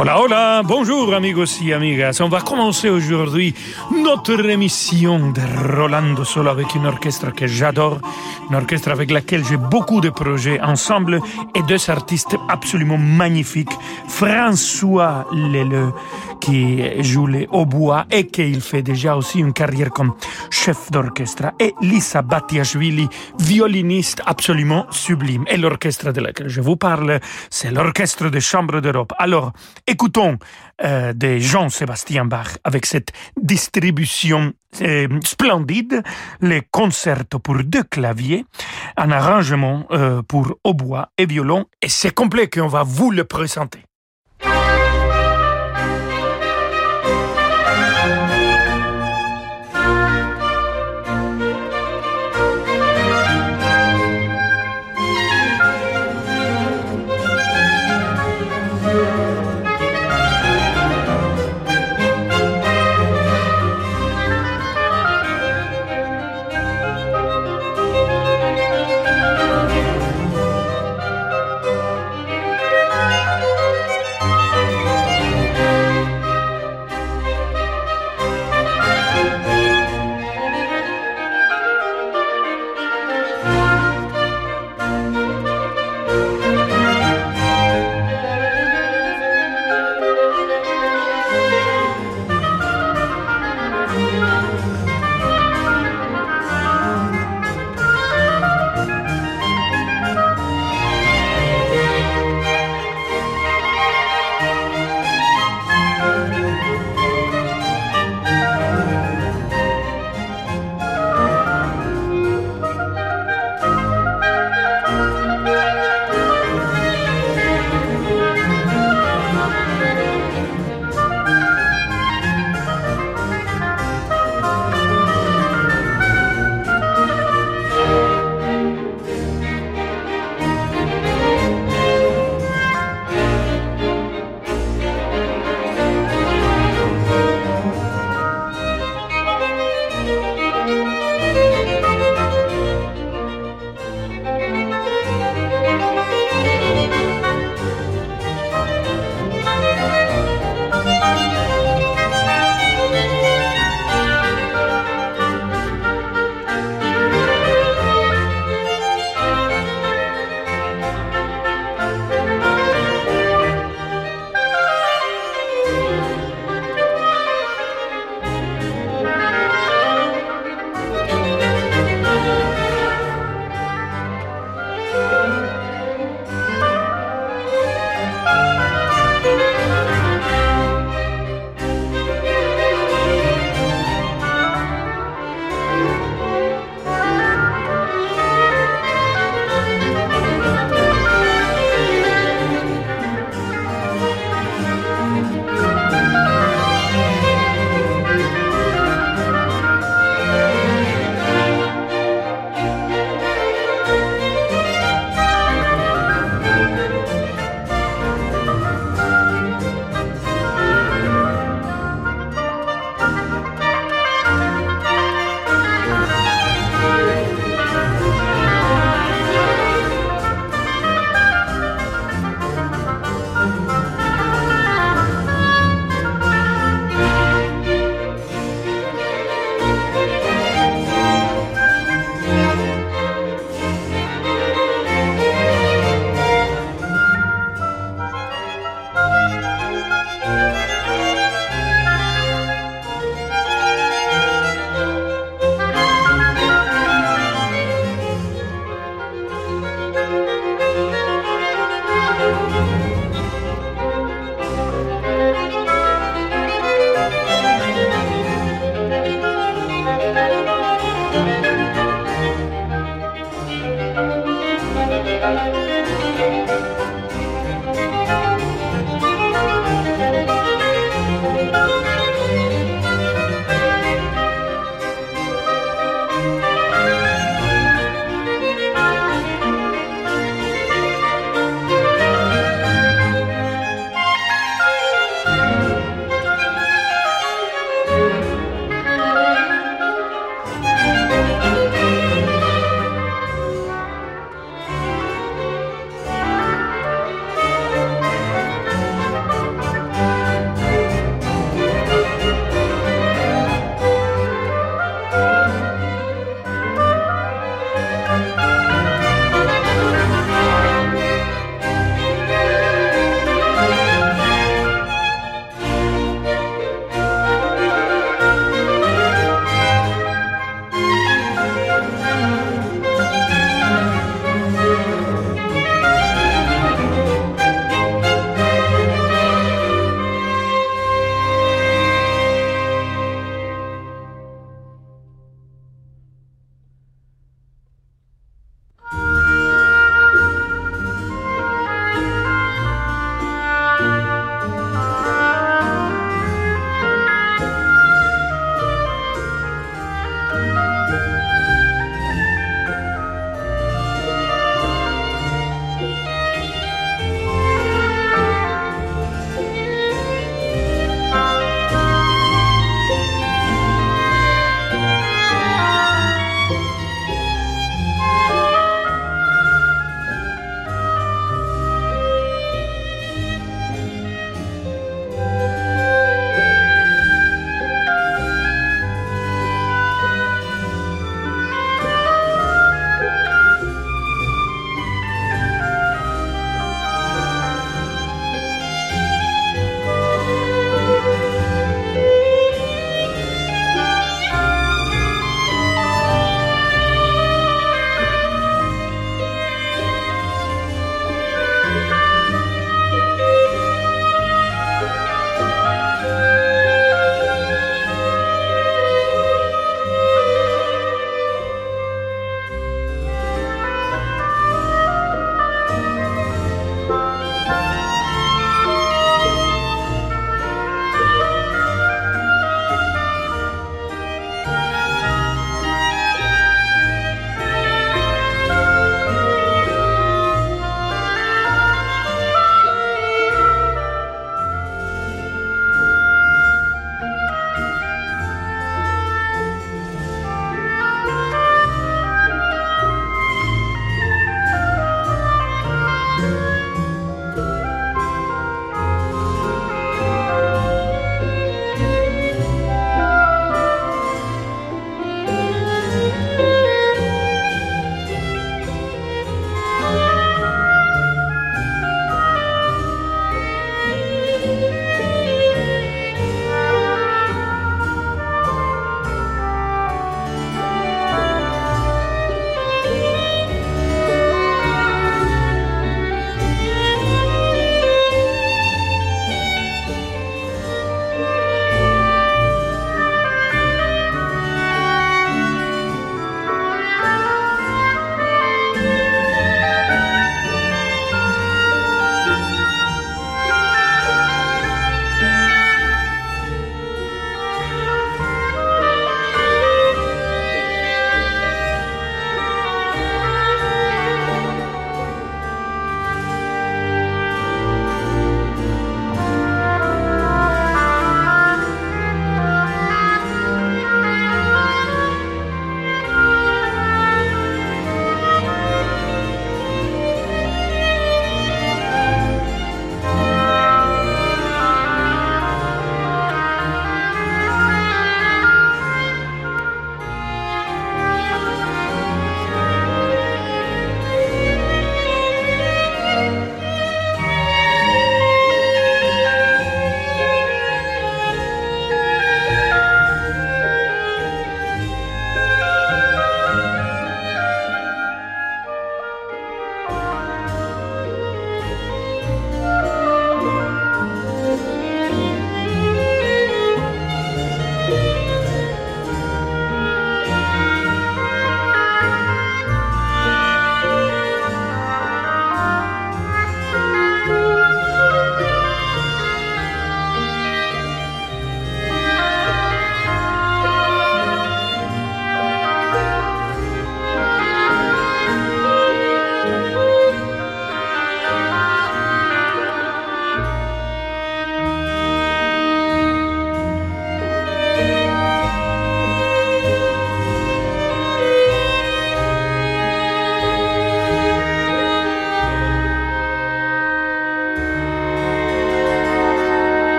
Hola, hola, bonjour amigos y amigas. On va commencer aujourd'hui notre émission de Rolando Solo avec une orchestre que j'adore, une orchestre avec laquelle j'ai beaucoup de projets ensemble et deux artistes absolument magnifiques, François Leleu qui joue les hautbois et qui fait déjà aussi une carrière comme chef d'orchestre et Lisa Batiashvili, violiniste absolument sublime. Et l'orchestre de laquelle je vous parle, c'est l'orchestre de chambre d'Europe. Alors, écoutons euh, de Jean-Sébastien Bach avec cette distribution euh, splendide, les concertos pour deux claviers, un arrangement euh, pour hautbois et violon, et c'est complet qu'on va vous le présenter.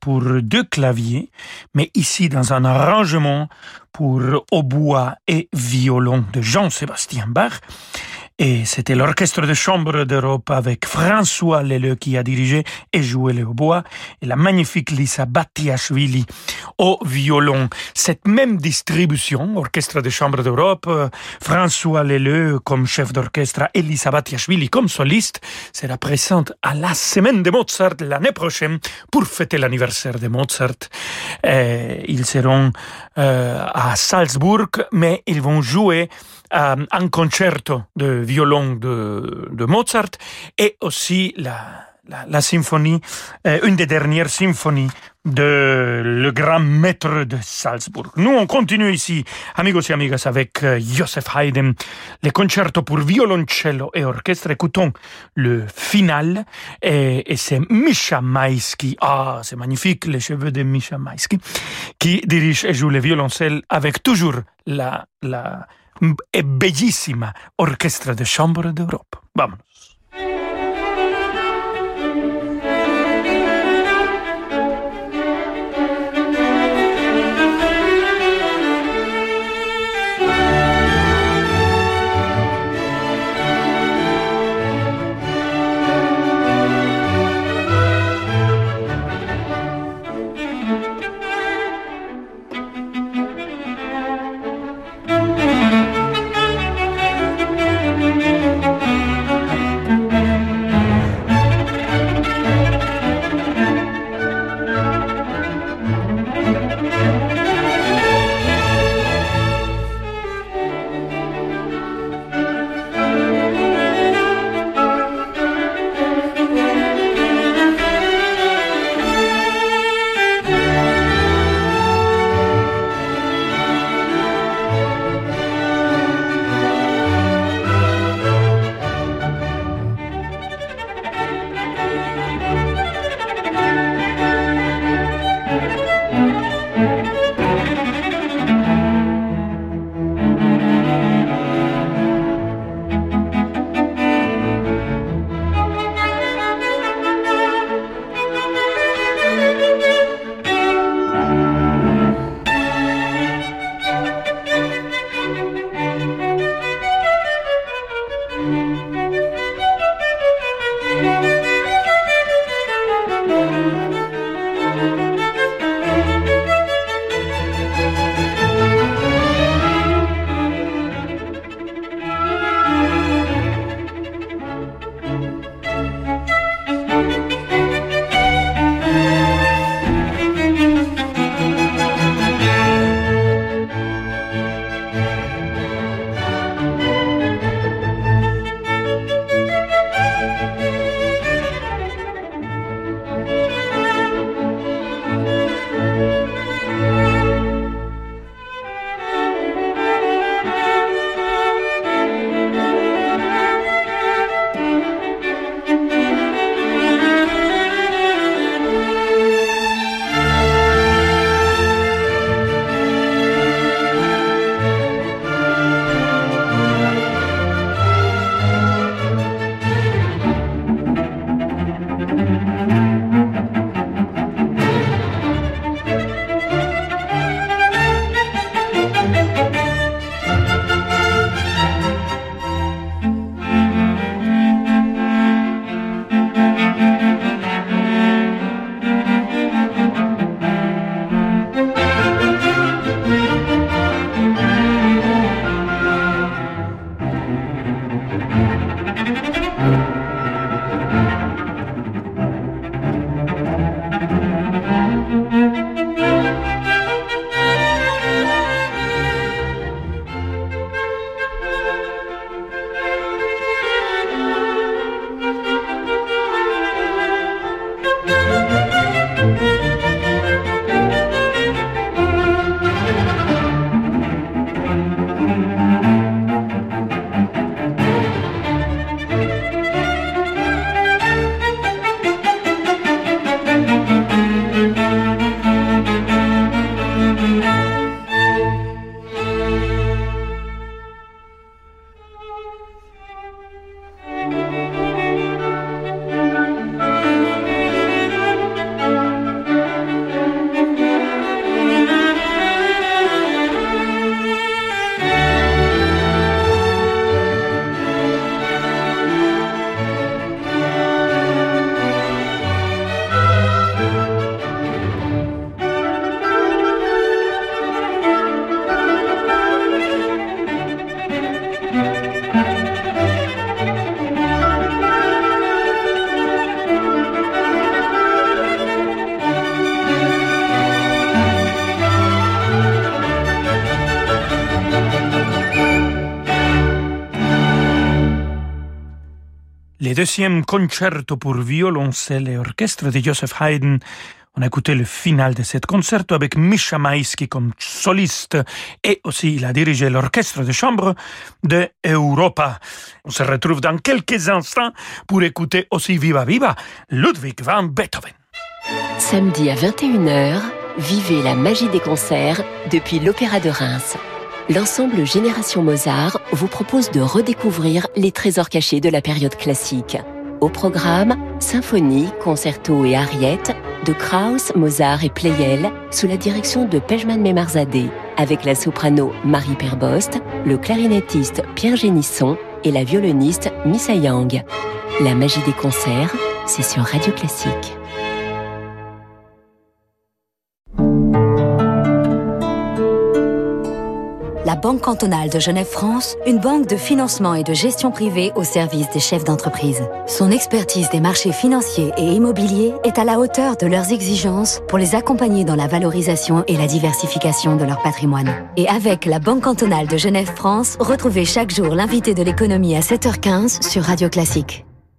Pour deux claviers, mais ici dans un arrangement pour hautbois et violon de Jean-Sébastien Bach. Et c'était l'orchestre de chambre d'Europe avec François Leleu qui a dirigé et joué le hautbois et la magnifique Lisa Battiashvili au violon. Cette même distribution, orchestre de chambre d'Europe, François Leleu comme chef d'orchestre et Lisa Battiashvili comme soliste, sera présente à la semaine de Mozart l'année prochaine pour fêter l'anniversaire de Mozart. Ils seront euh, à Salzbourg, mais ils vont jouer euh, un concerto de violon de, Mozart et aussi la, symphonie, euh, une des dernières symphonies de le grand maître de Salzbourg. Nous, on continue ici, amigos et amigas, avec euh, Joseph Haydn, le concerto pour violoncello et orchestre. Écoutons le final, et, et c'est Misha Maïski, ah, c'est magnifique, les cheveux de Misha Maïski, qui dirige et joue le violoncelle avec toujours la, la bellissima orchestra de chambre d'Europe. Vámonos. Les deuxièmes concertos pour violoncelle et orchestre de Joseph Haydn. On a écouté le final de cet concerto avec Misha Maïski comme soliste et aussi il a dirigé l'orchestre de chambre de Europa. On se retrouve dans quelques instants pour écouter aussi Viva Viva Ludwig van Beethoven. Samedi à 21h, vivez la magie des concerts depuis l'Opéra de Reims. L'ensemble Génération Mozart vous propose de redécouvrir les trésors cachés de la période classique. Au programme, symphonie, concerto et ariettes de Krauss, Mozart et Pleyel sous la direction de Pejman Memarzadeh, avec la soprano Marie Perbost, le clarinettiste Pierre Génisson et la violoniste Missa Yang. La magie des concerts, c'est sur Radio Classique. La Banque cantonale de Genève-France, une banque de financement et de gestion privée au service des chefs d'entreprise. Son expertise des marchés financiers et immobiliers est à la hauteur de leurs exigences pour les accompagner dans la valorisation et la diversification de leur patrimoine. Et avec la Banque cantonale de Genève-France, retrouvez chaque jour l'invité de l'économie à 7h15 sur Radio Classique.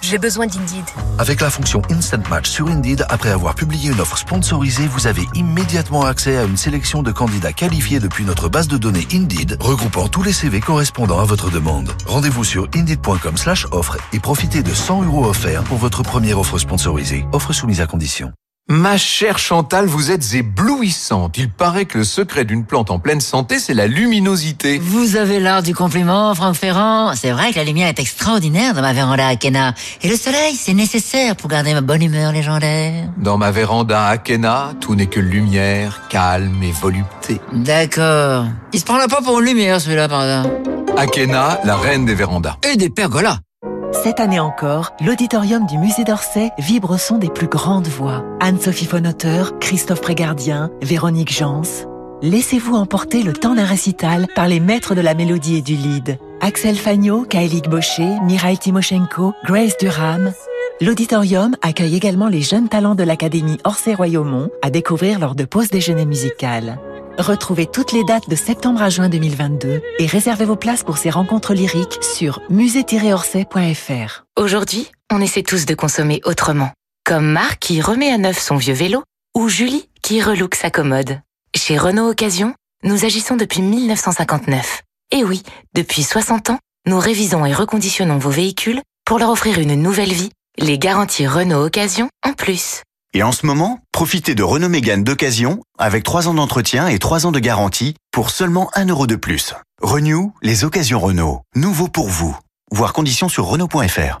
J'ai besoin d'Indeed. Avec la fonction Instant Match sur Indeed, après avoir publié une offre sponsorisée, vous avez immédiatement accès à une sélection de candidats qualifiés depuis notre base de données Indeed, regroupant tous les CV correspondant à votre demande. Rendez-vous sur indeed.com slash offre et profitez de 100 euros offerts pour votre première offre sponsorisée. Offre soumise à condition. Ma chère Chantal, vous êtes éblouissante. Il paraît que le secret d'une plante en pleine santé, c'est la luminosité. Vous avez l'art du compliment, Franck Ferrand. C'est vrai que la lumière est extraordinaire dans ma véranda Akena. Et le soleil, c'est nécessaire pour garder ma bonne humeur légendaire. Dans ma véranda Akena, tout n'est que lumière, calme et volupté. D'accord. Il se prend la pas pour une lumière, celui-là, par exemple. Akena, la reine des vérandas. Et des pergolas. Cette année encore, l'auditorium du musée d'Orsay vibre au son des plus grandes voix. Anne-Sophie Fonotter, Christophe Prégardien, Véronique Jans. Laissez-vous emporter le temps d'un récital par les maîtres de la mélodie et du lead. Axel Fagnot, Kaelik Baucher, Mirail Timoshenko, Grace Durham. L'auditorium accueille également les jeunes talents de l'Académie Orsay-Royaumont à découvrir lors de pause déjeuner musicale. Retrouvez toutes les dates de septembre à juin 2022 et réservez vos places pour ces rencontres lyriques sur musée-orsay.fr. Aujourd'hui, on essaie tous de consommer autrement. Comme Marc qui remet à neuf son vieux vélo ou Julie qui relook sa commode. Chez Renault Occasion, nous agissons depuis 1959. Et oui, depuis 60 ans, nous révisons et reconditionnons vos véhicules pour leur offrir une nouvelle vie, les garanties Renault Occasion en plus. Et en ce moment, profitez de Renault Mégane d'occasion avec 3 ans d'entretien et 3 ans de garantie pour seulement 1 euro de plus. Renew, les occasions Renault. Nouveau pour vous. Voir conditions sur Renault.fr.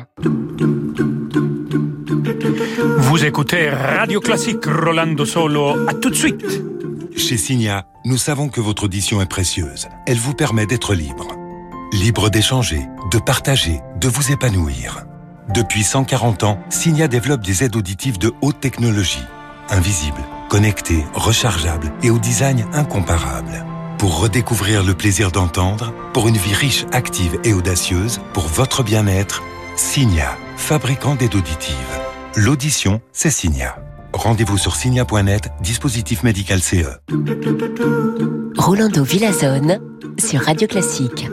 Vous écoutez Radio Classique Rolando Solo. À tout de suite. Chez Signa, nous savons que votre audition est précieuse. Elle vous permet d'être libre. Libre d'échanger, de partager, de vous épanouir. Depuis 140 ans, Signa développe des aides auditives de haute technologie. Invisibles, connectées, rechargeables et au design incomparable. Pour redécouvrir le plaisir d'entendre, pour une vie riche, active et audacieuse, pour votre bien-être, Signa, fabricant d'aide auditive. L'audition, c'est Signa. Rendez-vous sur signa.net, dispositif médical CE. Rolando Villazone sur Radio Classique.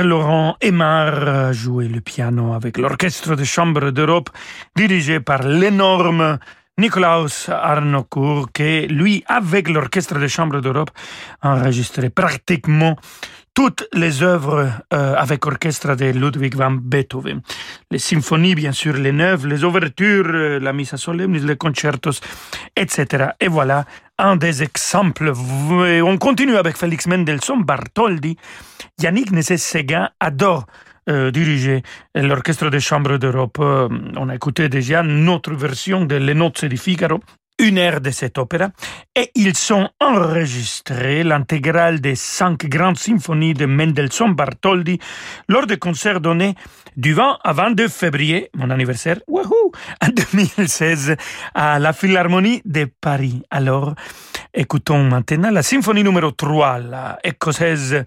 Pierre-Laurent Aymar jouait le piano avec l'Orchestre de chambre d'Europe dirigé par l'énorme Nikolaus Arnoncourt qui, lui, avec l'Orchestre de chambre d'Europe, a enregistré pratiquement toutes les œuvres euh, avec orchestre de Ludwig van Beethoven. Les symphonies, bien sûr, les neuves, les ouvertures, euh, la missa solemnis, les concertos, etc. Et voilà un des exemples. On continue avec Félix Mendelssohn Bartholdi. Yannick Nesset-Séguin adore euh, diriger l'Orchestre des Chambres d'Europe. On a écouté déjà notre version de Les Nozze di Figaro une heure de cette opéra et ils ont enregistré l'intégrale des cinq grandes symphonies de Mendelssohn Bartholdi lors des concerts donnés du 20 à 22 février, mon anniversaire, wouhou, en 2016, à la Philharmonie de Paris. Alors, écoutons maintenant la symphonie numéro 3, la écossaise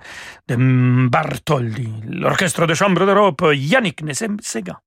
de Bartholdi, l'orchestre de chambre d'Europe, Yannick Nessem-Sega.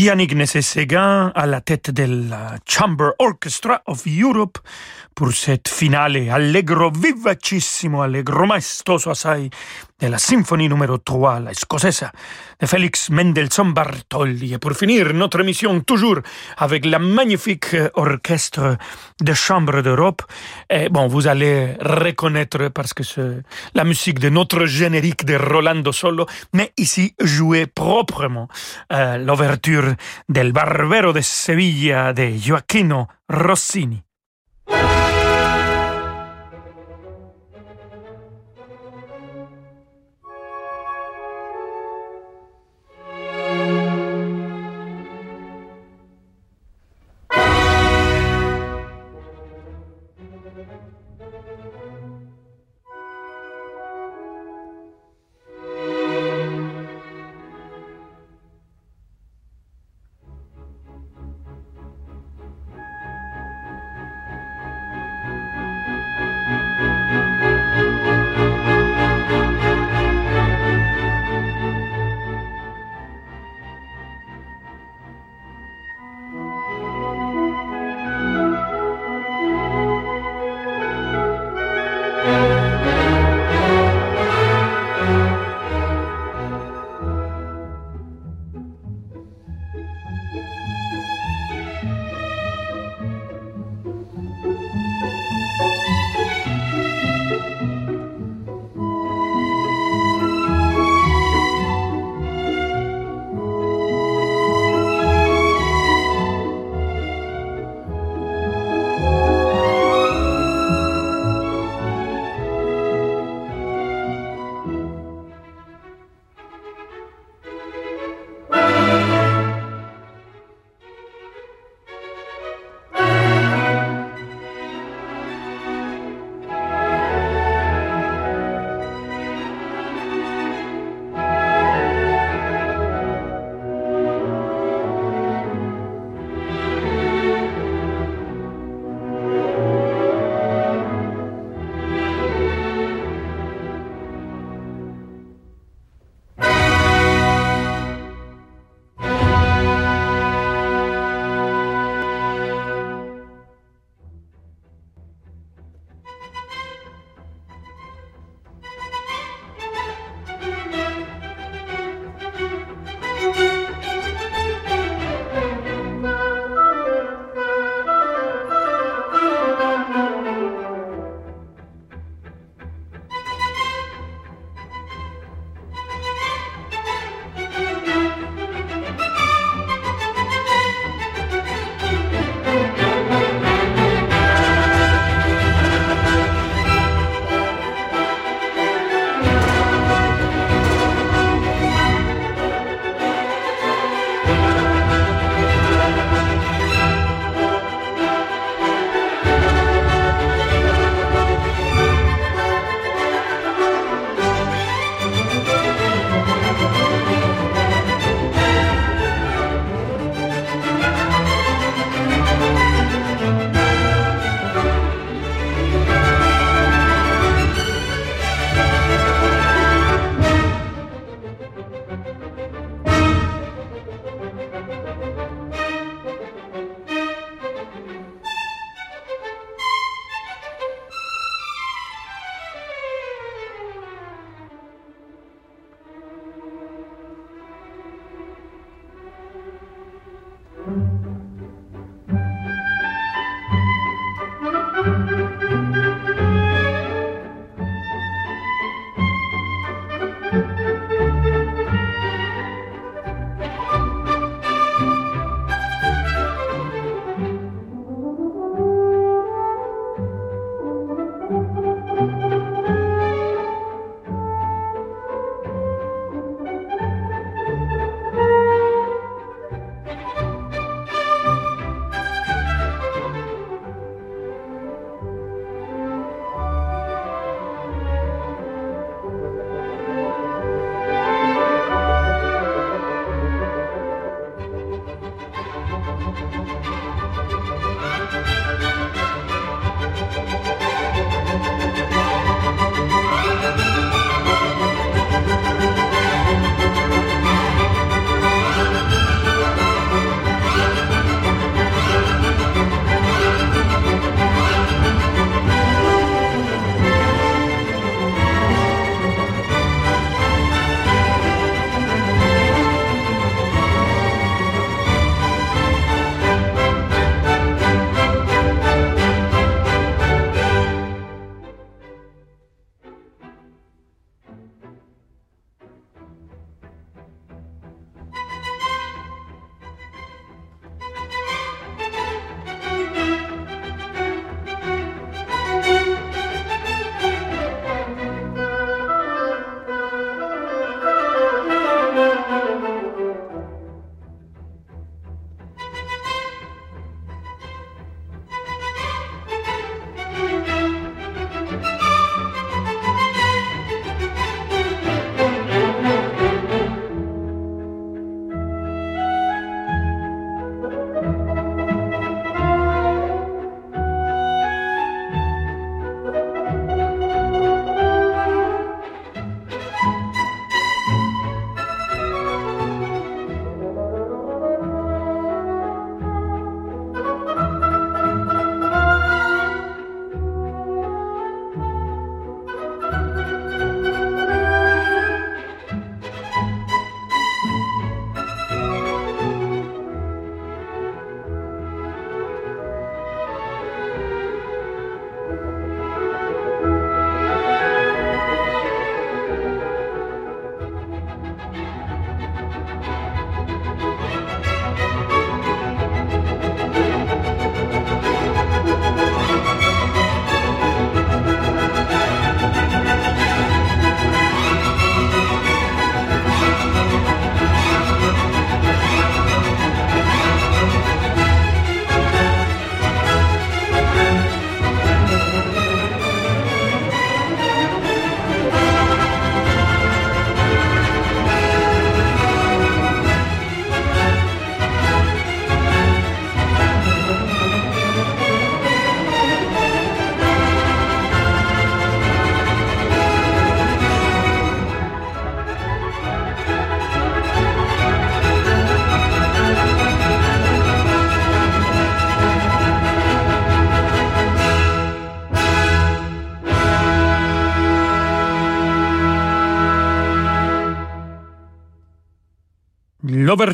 Yannick Nessé-Séguin à la tête de la Chamber Orchestra of Europe pour cette finale allegro vivacissimo, allegro maestoso assai de la symphonie numéro 3, la escocesa, de Félix Mendelssohn Bartholdi. Et pour finir notre émission toujours avec la magnifique orchestre de chambre d'Europe, bon, vous allez reconnaître parce que c'est la musique de notre générique de Rolando Solo, mais ici jouée proprement euh, l'ouverture del Barbero de Sevilla de Joaquino Rossini.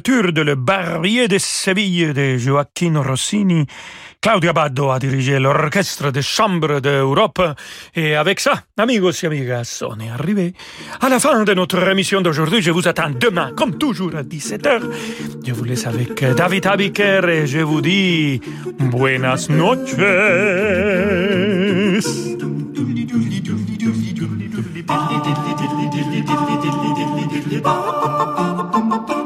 De Le Barbier de Séville de Joaquin Rossini. Claudia Baddo a dirigé l'orchestre de chambre d'Europe. Et avec ça, amigos et amigas, on est arrivé à la fin de notre émission d'aujourd'hui. Je vous attends demain, comme toujours, à 17h. Je vous laisse avec David Abiker et je vous dis buenas noches.